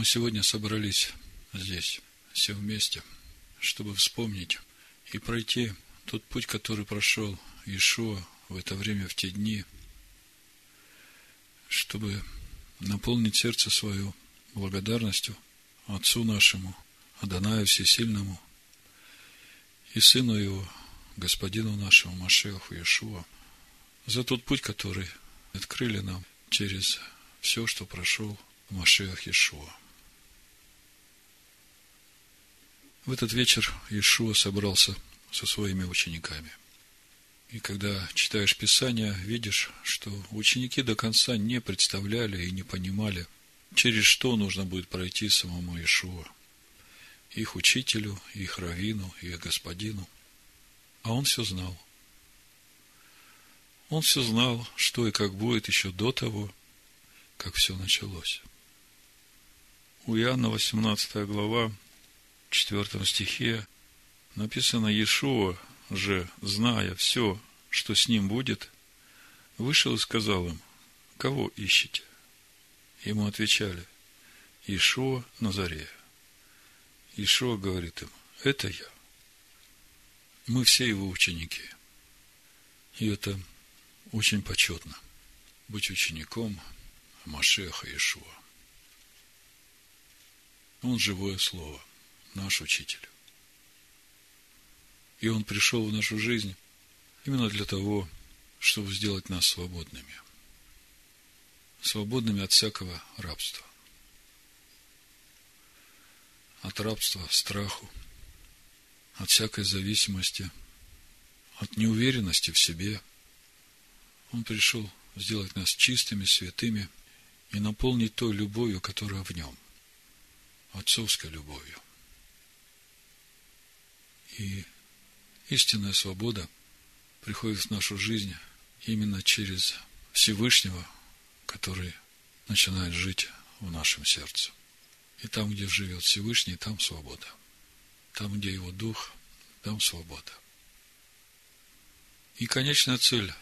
Мы сегодня собрались здесь, все вместе, чтобы вспомнить и пройти тот путь, который прошел Ишуа в это время, в те дни, чтобы наполнить сердце свое благодарностью Отцу нашему, Адонаю Всесильному и Сыну Его, Господину нашему Машеху Иешуа, за тот путь, который открыли нам через все, что прошел Машех Иешуа. В этот вечер Иешуа собрался со своими учениками. И когда читаешь Писание, видишь, что ученики до конца не представляли и не понимали, через что нужно будет пройти самому Иешуа, их учителю, их раввину, их господину. А он все знал. Он все знал, что и как будет еще до того, как все началось. У Иоанна 18 глава, 4 стихе написано Иешуа же, зная все, что с ним будет, вышел и сказал им, кого ищете? Ему отвечали, Ишуа Назарея. Ишуа говорит им, это я. Мы все его ученики. И это очень почетно. Быть учеником Машеха Ишуа. Он живое слово, наш учитель. И он пришел в нашу жизнь именно для того, чтобы сделать нас свободными. Свободными от всякого рабства. От рабства, страху, от всякой зависимости, от неуверенности в себе. Он пришел сделать нас чистыми, святыми и наполнить той любовью, которая в нем. Отцовской любовью. И истинная свобода – приходит в нашу жизнь именно через Всевышнего, который начинает жить в нашем сердце. И там, где живет Всевышний, там свобода. Там, где его дух, там свобода. И конечная цель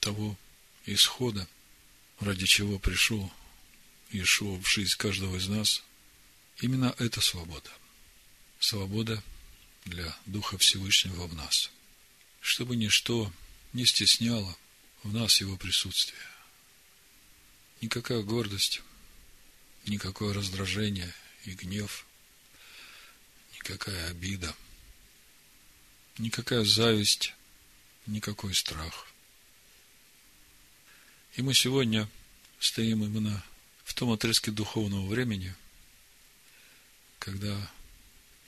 того исхода, ради чего пришел Иешуа в жизнь каждого из нас, именно эта свобода. Свобода для Духа Всевышнего в нас – чтобы ничто не стесняло в нас его присутствие. Никакая гордость, никакое раздражение и гнев, никакая обида, никакая зависть, никакой страх. И мы сегодня стоим именно в том отрезке духовного времени, когда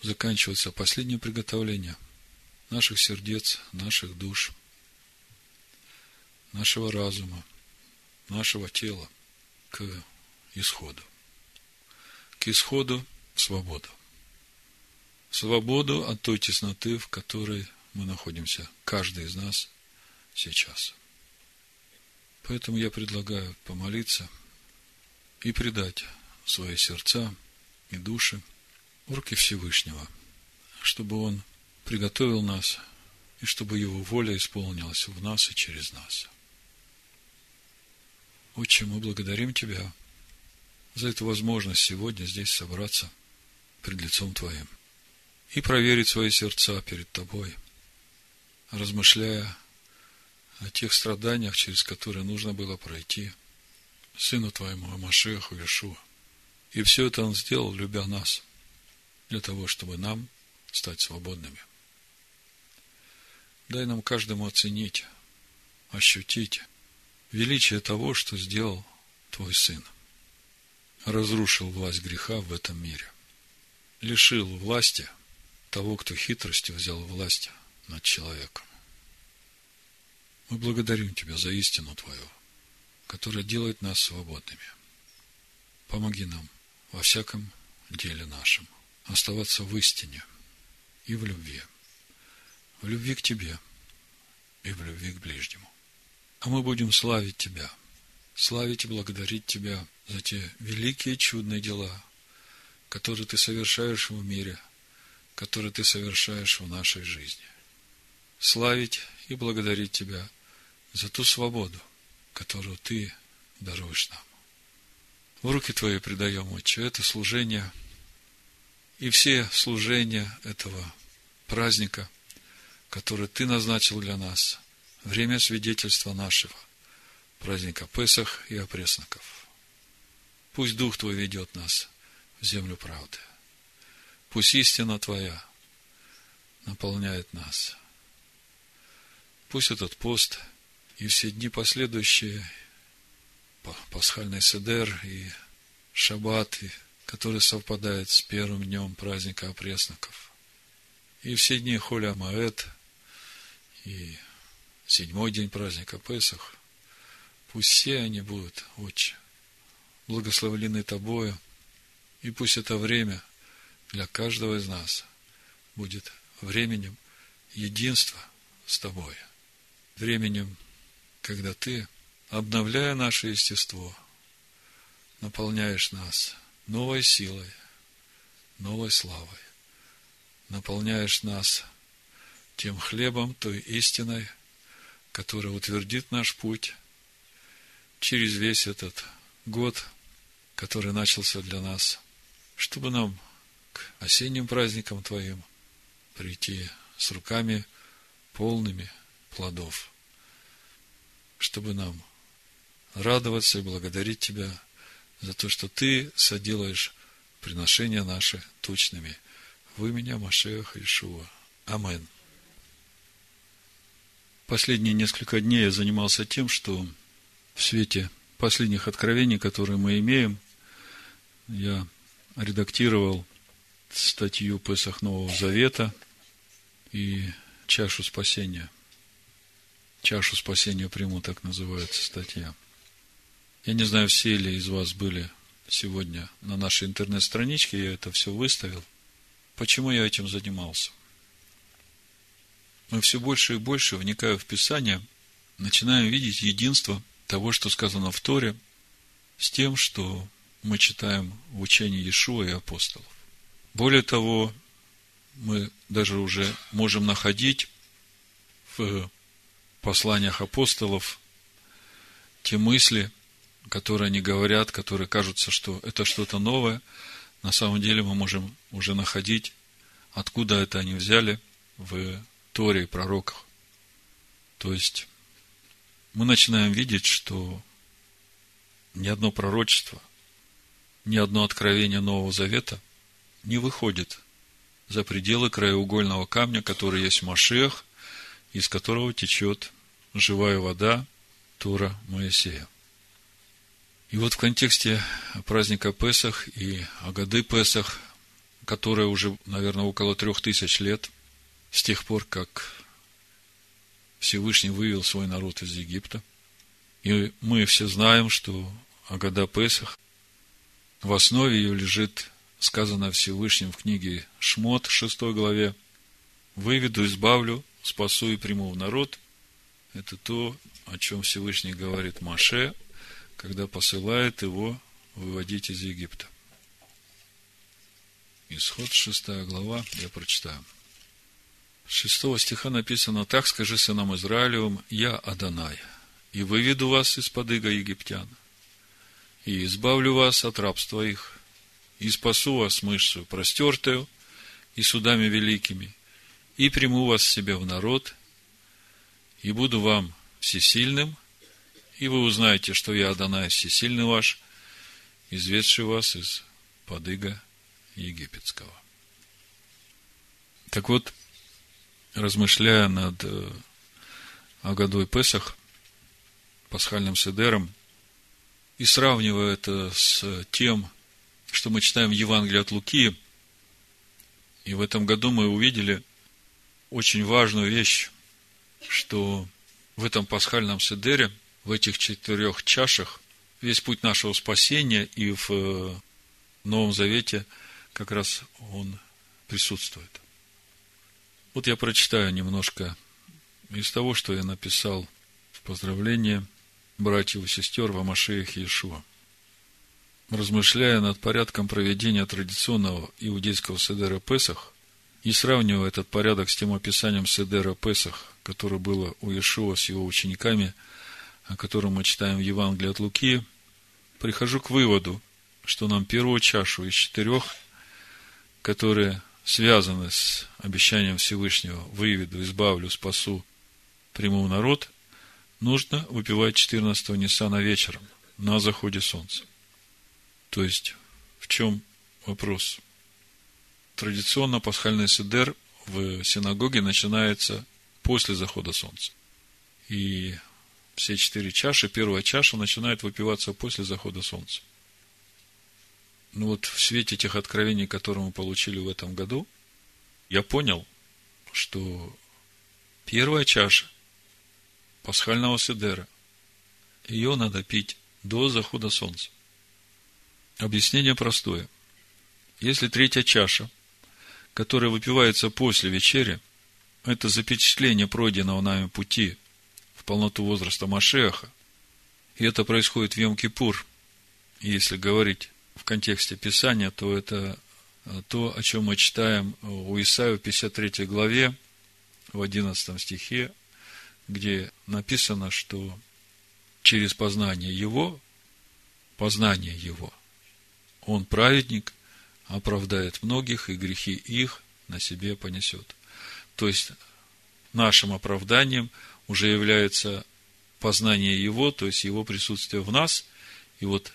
заканчивается последнее приготовление – наших сердец, наших душ, нашего разума, нашего тела к исходу. К исходу в свободу. Свободу от той тесноты, в которой мы находимся, каждый из нас сейчас. Поэтому я предлагаю помолиться и предать свои сердца и души в руки Всевышнего, чтобы Он приготовил нас, и чтобы Его воля исполнилась в нас и через нас. Отче, мы благодарим Тебя за эту возможность сегодня здесь собраться пред лицом Твоим и проверить свои сердца перед Тобой, размышляя о тех страданиях, через которые нужно было пройти Сыну Твоему, Амашеху Иешуа. И все это Он сделал, любя нас, для того, чтобы нам стать свободными – Дай нам каждому оценить, ощутить величие того, что сделал Твой Сын. Разрушил власть греха в этом мире. Лишил власти того, кто хитростью взял власть над человеком. Мы благодарим Тебя за истину Твою, которая делает нас свободными. Помоги нам во всяком деле нашем оставаться в истине и в любви – в любви к Тебе и в любви к ближнему. А мы будем славить Тебя, славить и благодарить Тебя за те великие чудные дела, которые Ты совершаешь в мире, которые Ты совершаешь в нашей жизни. Славить и благодарить Тебя за ту свободу, которую Ты даруешь нам. в руки Твои предаем, Отче, это служение и все служения этого праздника, который Ты назначил для нас, время свидетельства нашего, праздника Песах и опресноков. Пусть Дух Твой ведет нас в землю правды. Пусть истина Твоя наполняет нас. Пусть этот пост и все дни последующие, пасхальный седер и шаббат, который совпадает с первым днем праздника опресноков, и все дни Холя Маэт, и седьмой день праздника Песах, пусть все они будут, Отче, благословлены Тобою, и пусть это время для каждого из нас будет временем единства с Тобой, временем, когда Ты, обновляя наше естество, наполняешь нас новой силой, новой славой, наполняешь нас тем хлебом, той истиной, которая утвердит наш путь через весь этот год, который начался для нас, чтобы нам к осенним праздникам Твоим прийти с руками полными плодов, чтобы нам радоваться и благодарить Тебя за то, что Ты соделаешь приношения наши точными. Вы меня, Машех Ишуа. Амин. Последние несколько дней я занимался тем, что в свете последних откровений, которые мы имеем, я редактировал статью Песах Нового Завета и чашу спасения. Чашу спасения приму, так называется статья. Я не знаю, все ли из вас были сегодня на нашей интернет-страничке, я это все выставил. Почему я этим занимался? Мы все больше и больше, вникая в Писание, начинаем видеть единство того, что сказано в Торе, с тем, что мы читаем в учении Иешуа и апостолов. Более того, мы даже уже можем находить в посланиях апостолов те мысли, которые они говорят, которые кажутся, что это что-то новое, на самом деле мы можем уже находить, откуда это они взяли в Торе и пророках. То есть, мы начинаем видеть, что ни одно пророчество, ни одно откровение Нового Завета не выходит за пределы краеугольного камня, который есть в Машех, из которого течет живая вода Тура Моисея. И вот в контексте праздника Песах и Агады Песах, которая уже, наверное, около трех тысяч лет, с тех пор, как Всевышний вывел свой народ из Египта. И мы все знаем, что Агада Песах, в основе ее лежит сказано Всевышним в книге Шмот, 6 главе, «Выведу, избавлю, спасу и приму в народ». Это то, о чем Всевышний говорит Маше, когда посылает его выводить из Египта. Исход 6 глава, я прочитаю. С 6 стиха написано, «Так скажи сынам Израилевым, я Адонай, и выведу вас из-под иго египтян, и избавлю вас от рабства их, и спасу вас мышцу простертую и судами великими, и приму вас себе в народ, и буду вам всесильным, и вы узнаете, что я Адонай всесильный ваш, изведший вас из подыга египетского. Так вот, размышляя над э, Агадой Песах, пасхальным седером, и сравнивая это с тем, что мы читаем в Евангелии от Луки, и в этом году мы увидели очень важную вещь, что в этом пасхальном седере, в этих четырех чашах, весь путь нашего спасения и в э, Новом Завете как раз он присутствует. Вот я прочитаю немножко из того, что я написал в поздравлении братьев и сестер в Амашеях Иешуа размышляя над порядком проведения традиционного иудейского Седера Песах и сравнивая этот порядок с тем описанием Седера Песах, которое было у Иешуа с его учениками, о котором мы читаем в Евангелии от Луки, прихожу к выводу, что нам первую чашу из четырех, которые связаны с обещанием Всевышнего «выведу, избавлю, спасу, приму народ», нужно выпивать 14-го Ниссана вечером, на заходе солнца. То есть, в чем вопрос? Традиционно пасхальный седер в синагоге начинается после захода солнца. И все четыре чаши, первая чаша начинает выпиваться после захода солнца. Ну вот в свете тех откровений, которые мы получили в этом году, я понял, что первая чаша пасхального седера, ее надо пить до захода солнца. Объяснение простое. Если третья чаша, которая выпивается после вечери, это запечатление пройденного нами пути полноту возраста Машеха, и это происходит в Йом-Кипур, если говорить в контексте Писания, то это э, то, о чем мы читаем у Исаия в 53 главе, в 11 стихе, где написано, что через познание Его, познание Его, Он праведник, оправдает многих, и грехи их на себе понесет. То есть, нашим оправданием уже является познание Его, то есть Его присутствие в нас, и вот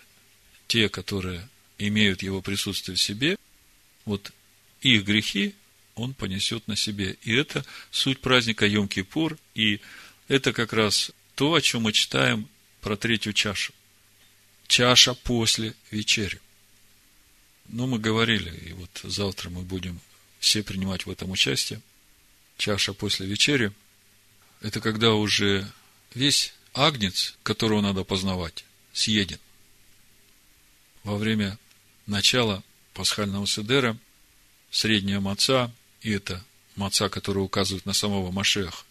те, которые имеют его присутствие в себе, вот их грехи он понесет на себе. И это суть праздника Йом-Кипур, и это как раз то, о чем мы читаем про третью чашу. Чаша после вечери. Ну, мы говорили, и вот завтра мы будем все принимать в этом участие. Чаша после вечери – это когда уже весь агнец, которого надо познавать, съеден во время начала пасхального седера средняя маца, и это маца, которая указывает на самого Машеха,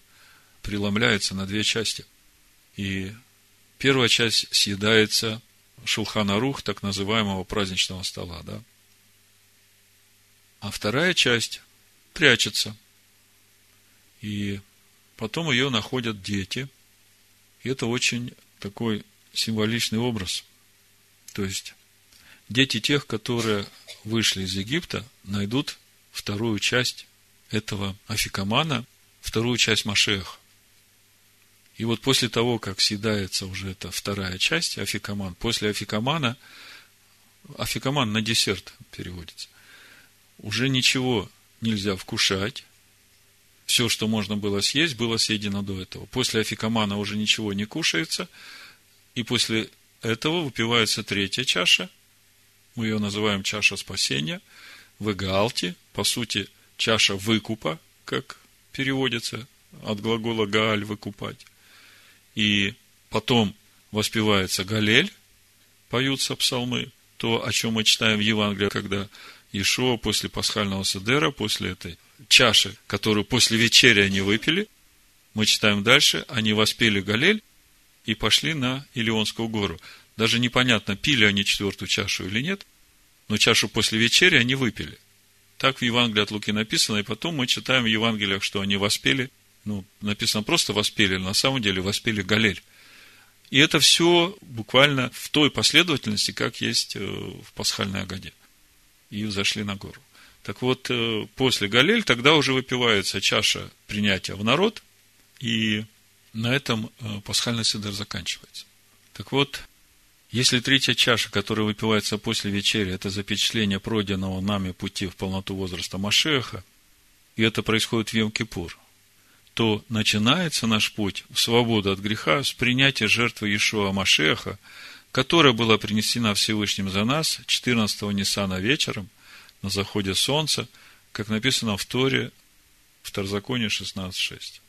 преломляется на две части. И первая часть съедается шулхана рух, так называемого праздничного стола, да. А вторая часть прячется. И потом ее находят дети. И это очень такой символичный образ. То есть, дети тех, которые вышли из Египта, найдут вторую часть этого афикамана, вторую часть Машеха. И вот после того, как съедается уже эта вторая часть, афикаман, после афикамана, афикаман на десерт переводится, уже ничего нельзя вкушать, все, что можно было съесть, было съедено до этого. После афикамана уже ничего не кушается, и после этого выпивается третья чаша – мы ее называем чаша спасения, в Гаалте, по сути, чаша выкупа, как переводится от глагола Гааль выкупать. И потом воспевается Галель, поются псалмы, то, о чем мы читаем в Евангелии, когда Ишуа после пасхального седера, после этой чаши, которую после вечери они выпили, мы читаем дальше, они воспели Галель и пошли на Илионскую гору. Даже непонятно, пили они четвертую чашу или нет, но чашу после вечери они выпили. Так в Евангелии от Луки написано, и потом мы читаем в Евангелиях, что они воспели, ну, написано просто воспели, на самом деле воспели Галель. И это все буквально в той последовательности, как есть э, в пасхальной Агаде. И зашли на гору. Так вот, э, после Галель тогда уже выпивается чаша принятия в народ, и на этом э, пасхальный седер заканчивается. Так вот, если третья чаша, которая выпивается после вечери, это запечатление пройденного нами пути в полноту возраста Машеха, и это происходит в Йом-Кипур, то начинается наш путь в свободу от греха с принятия жертвы Иешуа Машеха, которая была принесена Всевышним за нас 14-го Ниссана вечером на заходе солнца, как написано в Торе, в Тарзаконе 16.6.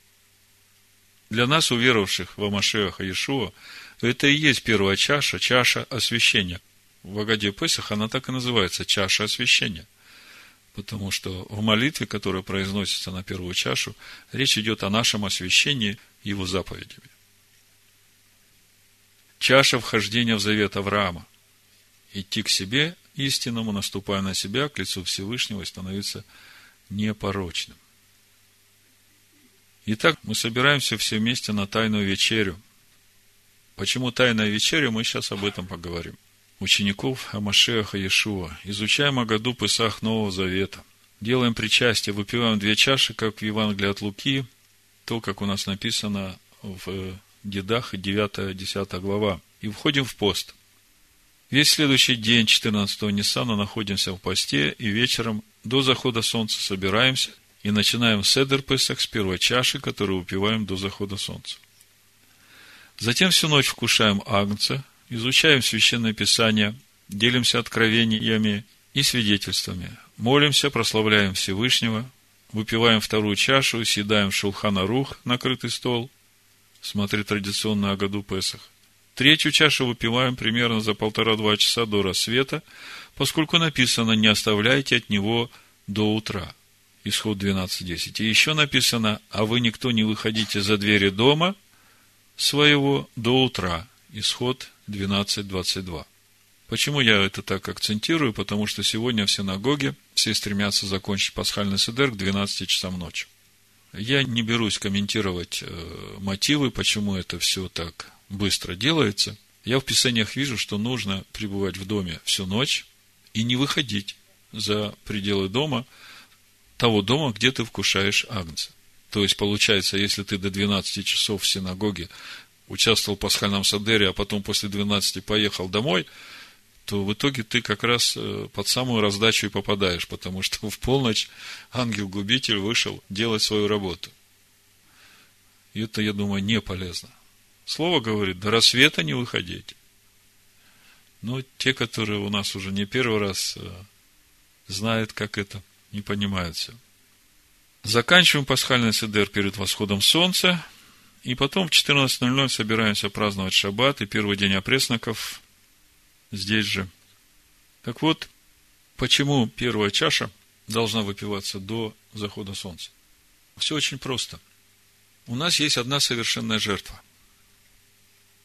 Для нас, уверовавших в Амашеха Иешуа, это и есть первая чаша, чаша освящения. В Агаде Песах она так и называется, чаша освящения. Потому что в молитве, которая произносится на первую чашу, речь идет о нашем освящении его заповедями. Чаша вхождения в завет Авраама. Идти к себе истинному, наступая на себя, к лицу Всевышнего и становиться непорочным. Итак, мы собираемся все вместе на тайную вечерю – Почему тайная вечеря, мы сейчас об этом поговорим. учеников Амашеха Иешуа. Изучаем о году Песах Нового Завета. Делаем причастие, выпиваем две чаши, как в Евангелии от Луки, то, как у нас написано в Дедах, 9-10 глава. И входим в пост. Весь следующий день 14-го Ниссана находимся в посте, и вечером до захода солнца собираемся и начинаем Седер Песах с первой чаши, которую выпиваем до захода солнца. Затем всю ночь вкушаем агнца, изучаем Священное Писание, делимся откровениями и свидетельствами, молимся, прославляем Всевышнего, выпиваем вторую чашу, съедаем шулхана рух, накрытый стол, смотри традиционно о году Песах. Третью чашу выпиваем примерно за полтора-два часа до рассвета, поскольку написано «не оставляйте от него до утра». Исход 12.10. И еще написано «а вы никто не выходите за двери дома своего до утра». Исход 12.22. Почему я это так акцентирую? Потому что сегодня в синагоге все стремятся закончить пасхальный седер к 12 часам ночи. Я не берусь комментировать э, мотивы, почему это все так быстро делается. Я в Писаниях вижу, что нужно пребывать в доме всю ночь и не выходить за пределы дома, того дома, где ты вкушаешь агнца. То есть, получается, если ты до 12 часов в синагоге участвовал в пасхальном садере, а потом после 12 поехал домой – то в итоге ты как раз э, под самую раздачу и попадаешь, потому что в полночь ангел-губитель вышел делать свою работу. И это, я думаю, не полезно. Слово говорит, до рассвета не выходить. Но те, которые у нас уже не первый раз э, знают, как это, не понимают все. Заканчиваем пасхальный седер перед восходом солнца, и потом в 14.00 собираемся праздновать шаббат и первый день опресноков здесь же. Так вот, почему первая чаша должна выпиваться до захода солнца? Все очень просто. У нас есть одна совершенная жертва.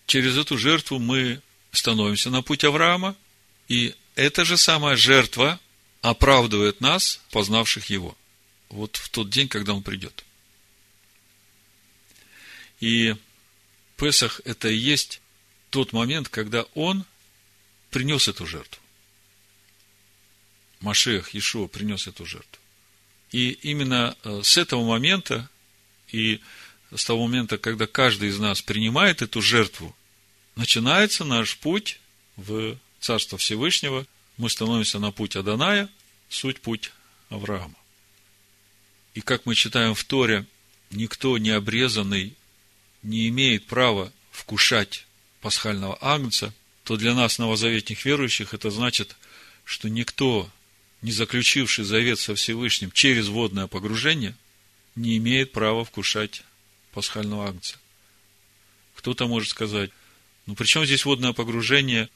Через эту жертву мы становимся на путь Авраама, и эта же самая жертва оправдывает нас, познавших его, вот в тот день, когда он придет. И Песах – это и есть тот момент, когда он принес эту жертву. Машех, Ишуа принес эту жертву. И именно э, с этого момента и с того момента, когда каждый из нас принимает эту жертву, начинается наш путь в Царство Всевышнего. Мы становимся на путь Аданая, суть путь Авраама. И как мы читаем в Торе, никто не обрезанный не имеет права вкушать пасхального агнца – то для нас, новозаветных верующих, это значит, что никто, не заключивший завет со Всевышним через водное погружение, не имеет права вкушать пасхального агнца. Кто-то может сказать, ну при чем здесь водное погружение?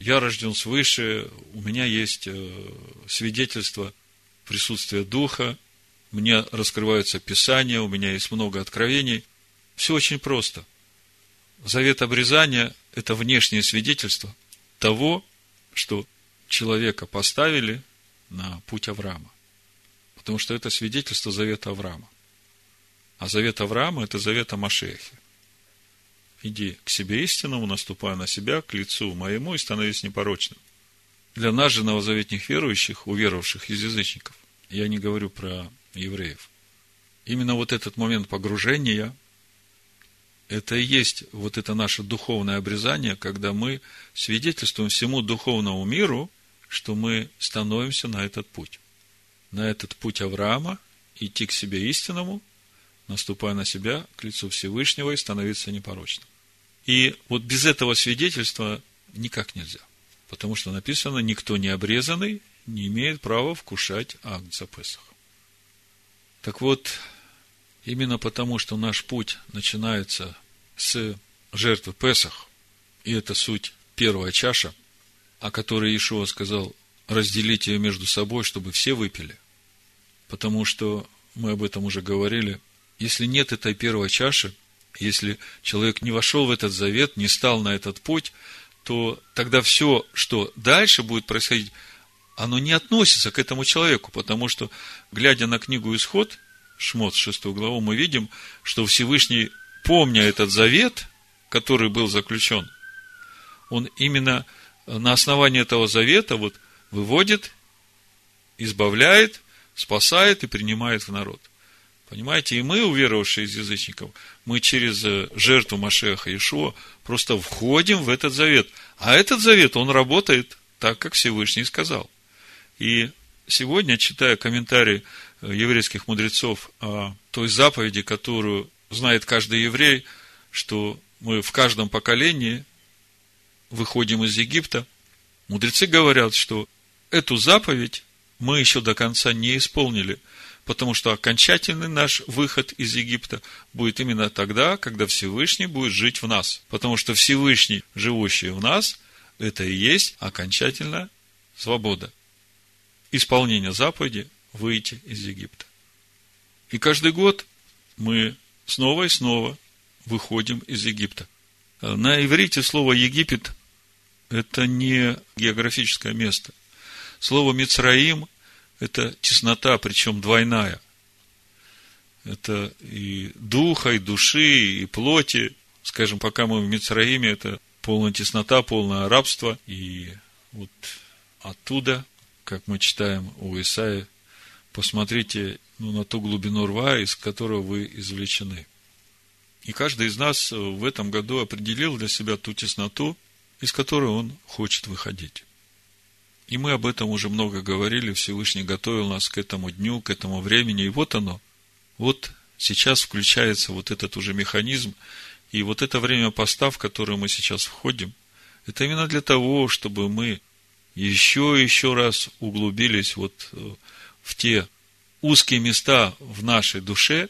Я рожден свыше, у меня есть э, свидетельство присутствия Духа, мне раскрываются Писания, у меня есть много откровений. Все очень просто. Завет обрезания это внешнее свидетельство того, что человека поставили на путь Авраама. Потому что это свидетельство завета Авраама. А завет Авраама – это завет о Машехе. Иди к себе истинному, наступая на себя, к лицу моему и становись непорочным. Для нас же, новозаветных верующих, уверовавших из язычников, я не говорю про евреев, именно вот этот момент погружения это и есть вот это наше духовное обрезание, когда мы свидетельствуем всему духовному миру, что мы становимся на этот путь. На этот путь Авраама, идти к себе истинному, наступая на себя, к лицу Всевышнего и становиться непорочным. И вот без этого свидетельства никак нельзя. Потому что написано, никто не обрезанный не имеет права вкушать агнца Песах. Так вот, Именно потому, что наш путь начинается с жертвы Песах, и это суть первая чаша, о которой Иешуа сказал, разделите ее между собой, чтобы все выпили. Потому что мы об этом уже говорили. Если нет этой первой чаши, если человек не вошел в этот завет, не стал на этот путь, то тогда все, что дальше будет происходить, оно не относится к этому человеку, потому что, глядя на книгу Исход, Шмот, 6 главу, мы видим, что Всевышний, помня этот завет, который был заключен, он именно на основании этого завета вот выводит, избавляет, спасает и принимает в народ. Понимаете, и мы, уверовавшие из язычников, мы через э, жертву Машеха Ишуа просто входим в этот завет. А этот завет, он работает так, как Всевышний сказал. И сегодня, читая комментарии еврейских мудрецов о той заповеди, которую знает каждый еврей, что мы в каждом поколении выходим из Египта, мудрецы говорят, что эту заповедь мы еще до конца не исполнили, потому что окончательный наш выход из Египта будет именно тогда, когда Всевышний будет жить в нас. Потому что Всевышний, живущий в нас, это и есть окончательная свобода. Исполнение заповеди – выйти из Египта. И каждый год мы снова и снова выходим из Египта. На иврите слово Египет – это не географическое место. Слово Мицраим – это теснота, причем двойная. Это и духа, и души, и плоти. Скажем, пока мы в Мицраиме, это полная теснота, полное рабство. И вот оттуда, как мы читаем у Исаия, посмотрите ну, на ту глубину рва, из которого вы извлечены. И каждый из нас в этом году определил для себя ту тесноту, из которой он хочет выходить. И мы об этом уже много говорили, Всевышний готовил нас к этому дню, к этому времени, и вот оно. Вот сейчас включается вот этот уже механизм, и вот это время поста, в которое мы сейчас входим, это именно для того, чтобы мы еще и еще раз углубились вот э, в те узкие места в нашей душе,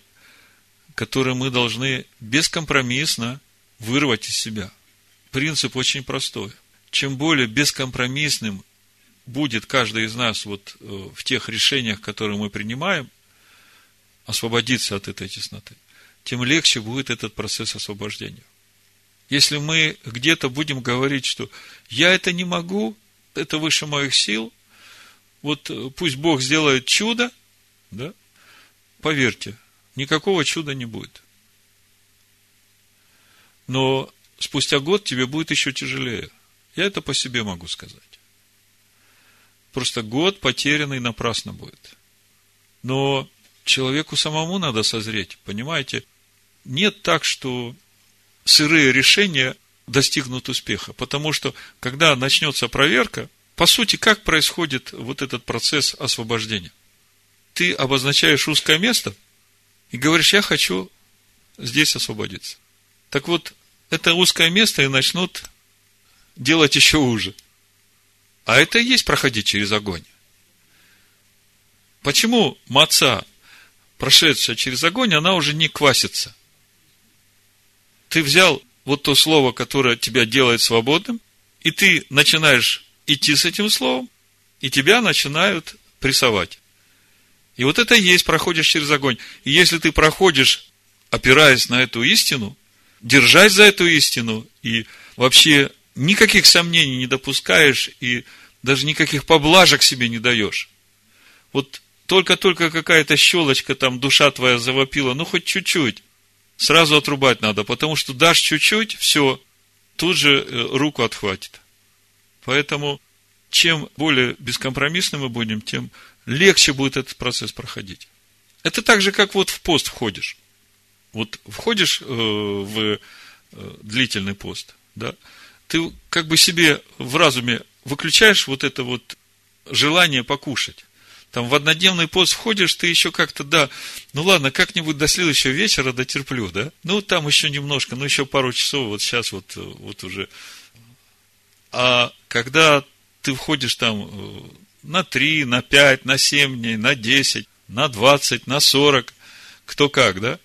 которые мы должны бескомпромиссно вырвать из себя. Принцип очень простой. Чем более бескомпромиссным будет каждый из нас вот э, в тех решениях, которые мы принимаем, освободиться от этой тесноты, тем легче будет этот процесс освобождения. Если мы где-то будем говорить, что я это не могу, это выше моих сил, вот э, пусть Бог сделает чудо – да? Поверьте, никакого чуда не будет. Но спустя год тебе будет еще тяжелее. Я это по себе могу сказать. Просто год потерянный напрасно будет. Но человеку самому надо созреть, понимаете? Нет так, что сырые решения достигнут успеха. Потому что, когда начнется проверка, по сути, как происходит вот этот процесс освобождения? ты обозначаешь узкое место и говоришь, я хочу здесь освободиться. Так вот, это узкое место и начнут делать еще уже. А это и есть проходить через огонь. Почему маца, прошедшая через огонь, она уже не квасится? Ты взял вот то слово, которое тебя делает свободным, и ты начинаешь идти с этим словом, и тебя начинают прессовать. И вот это и есть, проходишь через огонь. И если ты проходишь, опираясь на эту истину, держась за эту истину, и вообще никаких сомнений не допускаешь, и даже никаких поблажек себе не даешь. Вот только-только какая-то щелочка, там душа твоя завопила, ну хоть чуть-чуть, сразу отрубать надо, потому что дашь чуть-чуть, все, тут же э, руку отхватит. Поэтому, чем более бескомпромиссны мы будем, тем легче будет этот процесс проходить. Это так же, как вот в пост входишь. Вот входишь э, в э, длительный пост, да, ты как бы себе в разуме выключаешь вот это вот желание покушать. Там в однодневный пост входишь, ты еще как-то, да, ну ладно, как-нибудь до следующего вечера дотерплю, да? Ну, там еще немножко, ну, еще пару часов, вот сейчас вот, вот уже. А когда ты входишь там на 3, на 5, на 7 дней, на 10, на 20, на 40, кто как, да?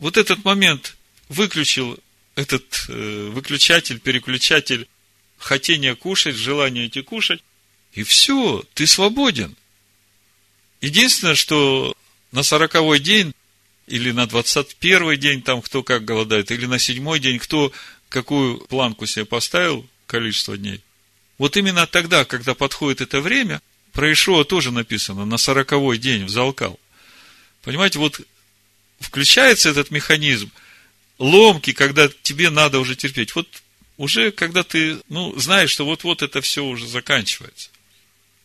Вот этот момент выключил этот э, выключатель, переключатель хотения кушать, желание идти кушать, и все, ты свободен. Единственное, что на сороковой день или на двадцать первый день, там кто как голодает, или на седьмой день, кто какую планку себе поставил, количество дней, вот именно тогда, когда подходит это время, про Ишуа тоже написано, на сороковой день взалкал. Понимаете, вот включается этот механизм ломки, когда тебе надо уже терпеть. Вот уже когда ты, ну, знаешь, что вот-вот это все уже заканчивается.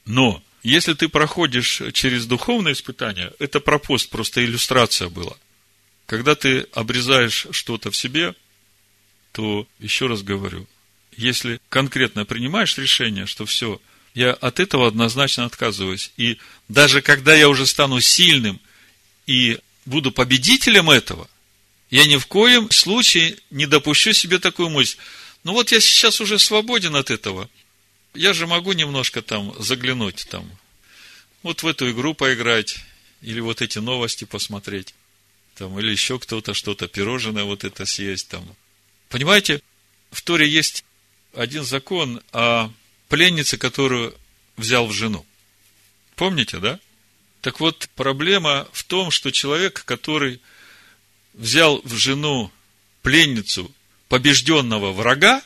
Но, если ты проходишь через духовное испытание, это про пост, просто иллюстрация была. Когда ты обрезаешь что-то в себе, то, еще раз говорю, если конкретно принимаешь решение, что все, я от этого однозначно отказываюсь. И даже когда я уже стану сильным и буду победителем этого, я ни в коем случае не допущу себе такую мысль. Ну вот я сейчас уже свободен от этого. Я же могу немножко там заглянуть там, вот в эту игру поиграть, или вот эти новости посмотреть, там, или еще кто-то что-то, пирожное вот это съесть там. Понимаете, в Торе есть один закон о пленнице, которую взял в жену. Помните, да? Так вот, проблема в том, что человек, который взял в жену пленницу побежденного врага,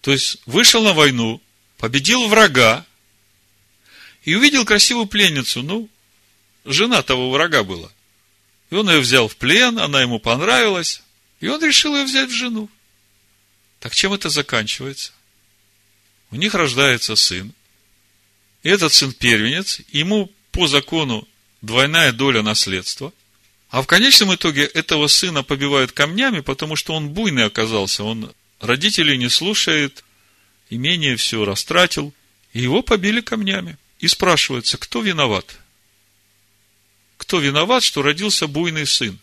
то есть вышел на войну, победил врага и увидел красивую пленницу, ну, жена того врага была. И он ее взял в плен, она ему понравилась, и он решил ее взять в жену. Так чем это заканчивается? У них рождается сын, и этот сын первенец, ему по закону двойная доля наследства – а в конечном итоге этого сына побивают камнями, потому что он буйный оказался. Он родителей не слушает, имение все растратил. И его побили камнями. И спрашивается, кто виноват? Кто виноват, что родился буйный сын?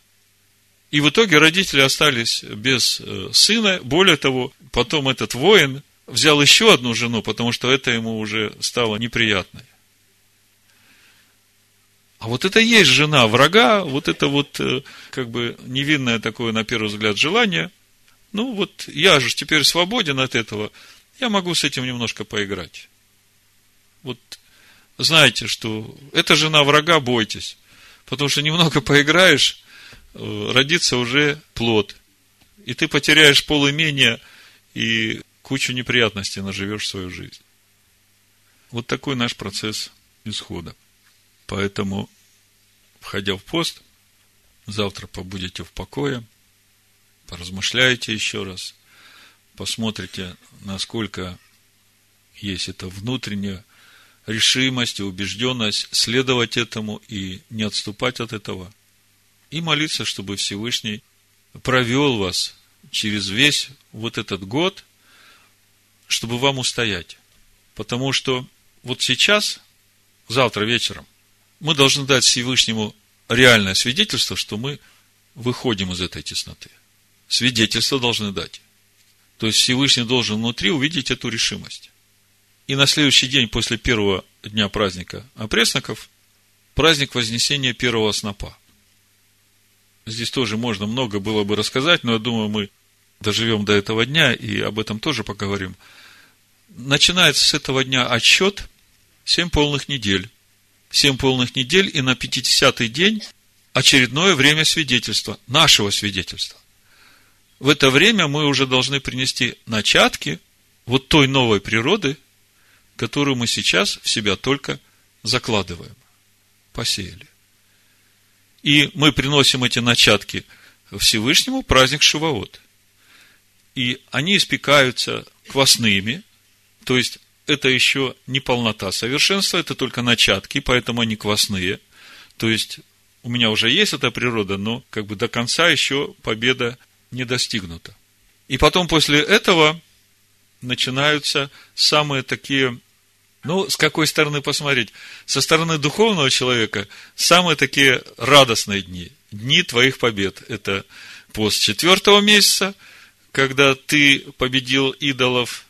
И в итоге родители остались без э, сына. Более того, потом этот воин взял еще одну жену, потому что это ему уже стало неприятно. А вот это и есть жена врага, вот это вот э, как бы невинное такое, на первый взгляд, желание. Ну вот я же теперь свободен от этого, я могу с этим немножко поиграть. Вот знаете, что это жена врага, бойтесь. Потому что немного поиграешь, родится уже плод. И ты потеряешь полимения и кучу неприятностей наживешь свою жизнь. Вот такой наш процесс исхода. Поэтому, входя в пост, завтра побудете в покое, поразмышляйте еще раз, посмотрите, насколько есть эта внутренняя решимость и убежденность следовать этому и не отступать от этого. И молиться, чтобы Всевышний провел вас через весь вот этот год, чтобы вам устоять. Потому что вот сейчас, завтра вечером, мы должны дать Всевышнему реальное свидетельство, что мы выходим из этой тесноты. Свидетельство должны дать. То есть Всевышний должен внутри увидеть эту решимость. И на следующий день после первого дня праздника опресноков праздник Вознесения первого снопа. Здесь тоже можно много было бы рассказать, но я думаю, мы доживем до этого дня и об этом тоже поговорим. Начинается с этого дня отсчет семь полных недель семь полных недель, и на 50-й день очередное время свидетельства, нашего свидетельства. В это время мы уже должны принести начатки вот той новой природы, которую мы сейчас в себя только закладываем, посеяли. И мы приносим эти начатки Всевышнему праздник Шивоот. И они испекаются квасными, то есть это еще не полнота совершенства, это только начатки, поэтому они квасные. То есть, у меня уже есть эта природа, но как бы до конца еще победа не достигнута. И потом после этого начинаются самые такие, ну, с какой стороны посмотреть? Со стороны духовного человека самые такие радостные дни, дни твоих побед. Это пост четвертого месяца, когда ты победил идолов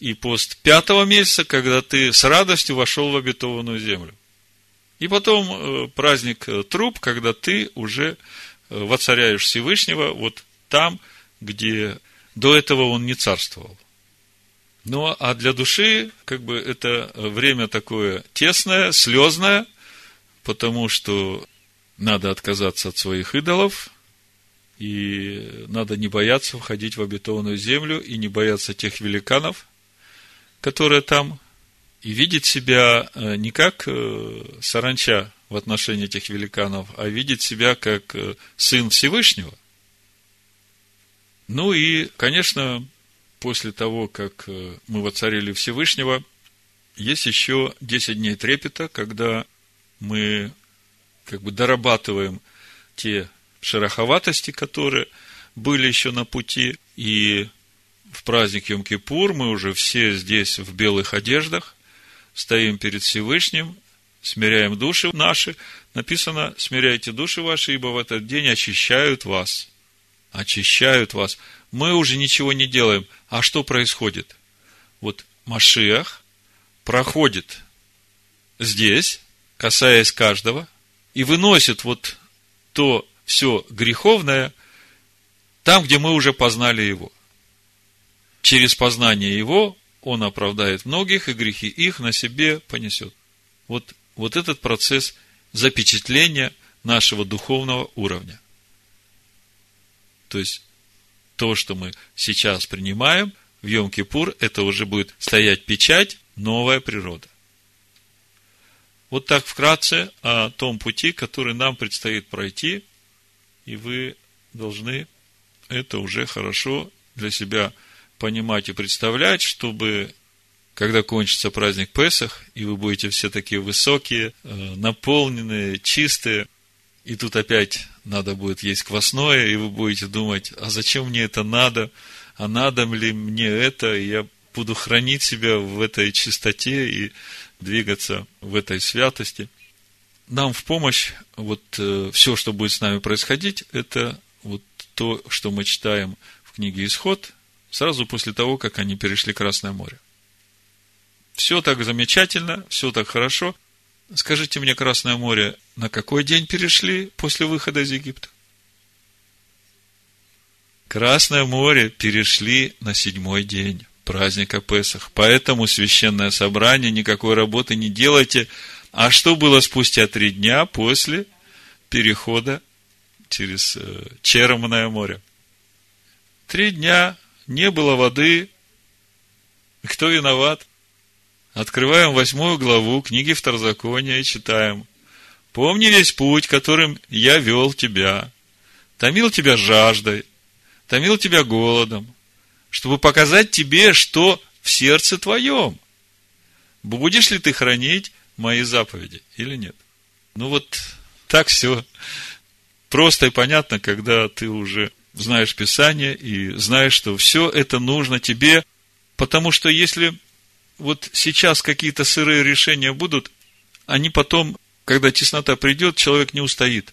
и пост пятого месяца, когда ты с радостью вошел в обетованную землю. И потом э, праздник э, труп, когда ты уже э, воцаряешь Всевышнего вот там, где до этого он не царствовал. Ну, а для души, как бы, это время такое тесное, слезное, потому что надо отказаться от своих идолов, и надо не бояться входить в обетованную землю, и не бояться тех великанов, которая там, и видит себя э, не как э, саранча в отношении этих великанов, а видит себя как э, сын Всевышнего. Ну и, конечно, после того, как э, мы воцарили Всевышнего, есть еще 10 дней трепета, когда мы как бы дорабатываем те шероховатости, которые были еще на пути, и в праздник Йом-Кипур мы уже все здесь в белых одеждах, стоим перед Всевышним, смиряем души наши. Написано, смиряйте души ваши, ибо в этот день очищают вас. Очищают вас. Мы уже ничего не делаем. А что происходит? Вот Машиах проходит здесь, касаясь каждого, и выносит вот то все греховное там, где мы уже познали его. Через познание его он оправдает многих, и грехи их на себе понесет. Вот, вот этот процесс запечатления нашего духовного уровня. То есть, то, что мы сейчас принимаем в Йом-Кипур, это уже будет стоять печать, новая природа. Вот так вкратце о том пути, который нам предстоит пройти, и вы должны это уже хорошо для себя понимать и представлять, чтобы когда кончится праздник Песах, и вы будете все такие высокие, э, наполненные, чистые, и тут опять надо будет есть квасное, и вы будете думать, а зачем мне это надо, а надо ли мне это, и я буду хранить себя в этой чистоте и двигаться в этой святости. Нам в помощь вот э, все, что будет с нами происходить, это вот то, что мы читаем в книге Исход, сразу после того, как они перешли Красное море. Все так замечательно, все так хорошо. Скажите мне, Красное море, на какой день перешли после выхода из Египта? Красное море перешли на седьмой день праздника Песах. Поэтому священное собрание, никакой работы не делайте. А что было спустя три дня после перехода через э, Черное море? Три дня не было воды. Кто виноват? Открываем восьмую главу книги Второзакония и читаем. Помни весь путь, которым я вел тебя, томил тебя жаждой, томил тебя голодом, чтобы показать тебе, что в сердце твоем. Будешь ли ты хранить мои заповеди или нет? Ну вот так все просто и понятно, когда ты уже знаешь Писание и знаешь, что все это нужно тебе, потому что если вот сейчас какие-то сырые решения будут, они потом, когда теснота придет, человек не устоит.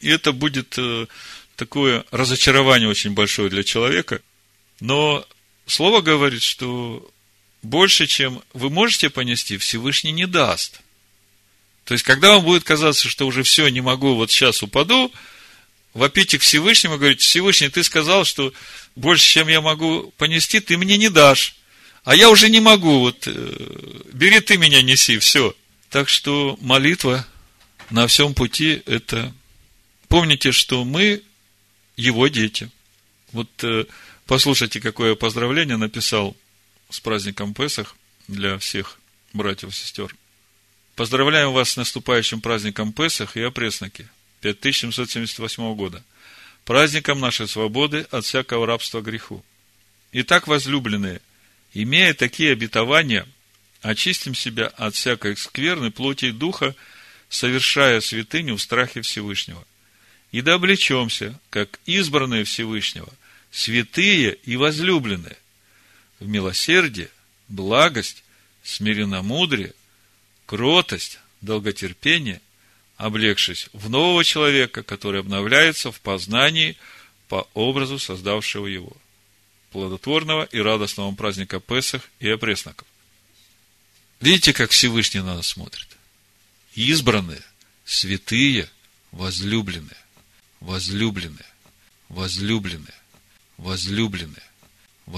И это будет э, такое разочарование очень большое для человека. Но Слово говорит, что больше, чем вы можете понести, Всевышний не даст. То есть, когда вам будет казаться, что уже все, не могу, вот сейчас упаду, вопите к Всевышнему и говорите, Всевышний, ты сказал, что больше, чем я могу понести, ты мне не дашь. А я уже не могу, вот, э, бери ты меня, неси, все. Так что молитва на всем пути – это... Помните, что мы его дети. Вот э, послушайте, какое поздравление написал с праздником Песах для всех братьев и сестер. Поздравляем вас с наступающим праздником Песах и опресноки 5778 года, праздником нашей свободы от всякого рабства греху. Итак, возлюбленные, имея такие обетования, очистим себя от всякой скверны плоти и духа, совершая святыню в страхе Всевышнего. И да облечемся, как избранные Всевышнего, святые и возлюбленные, в милосердие, благость, смиренномудрие, кротость, долготерпение, облегшись в нового человека, который обновляется в познании по образу создавшего его – плодотворного и радостного праздника Песах и опресноков. Видите, как Всевышний на нас смотрит? Избранные, святые, возлюбленные, возлюбленные, возлюбленные, возлюбленные.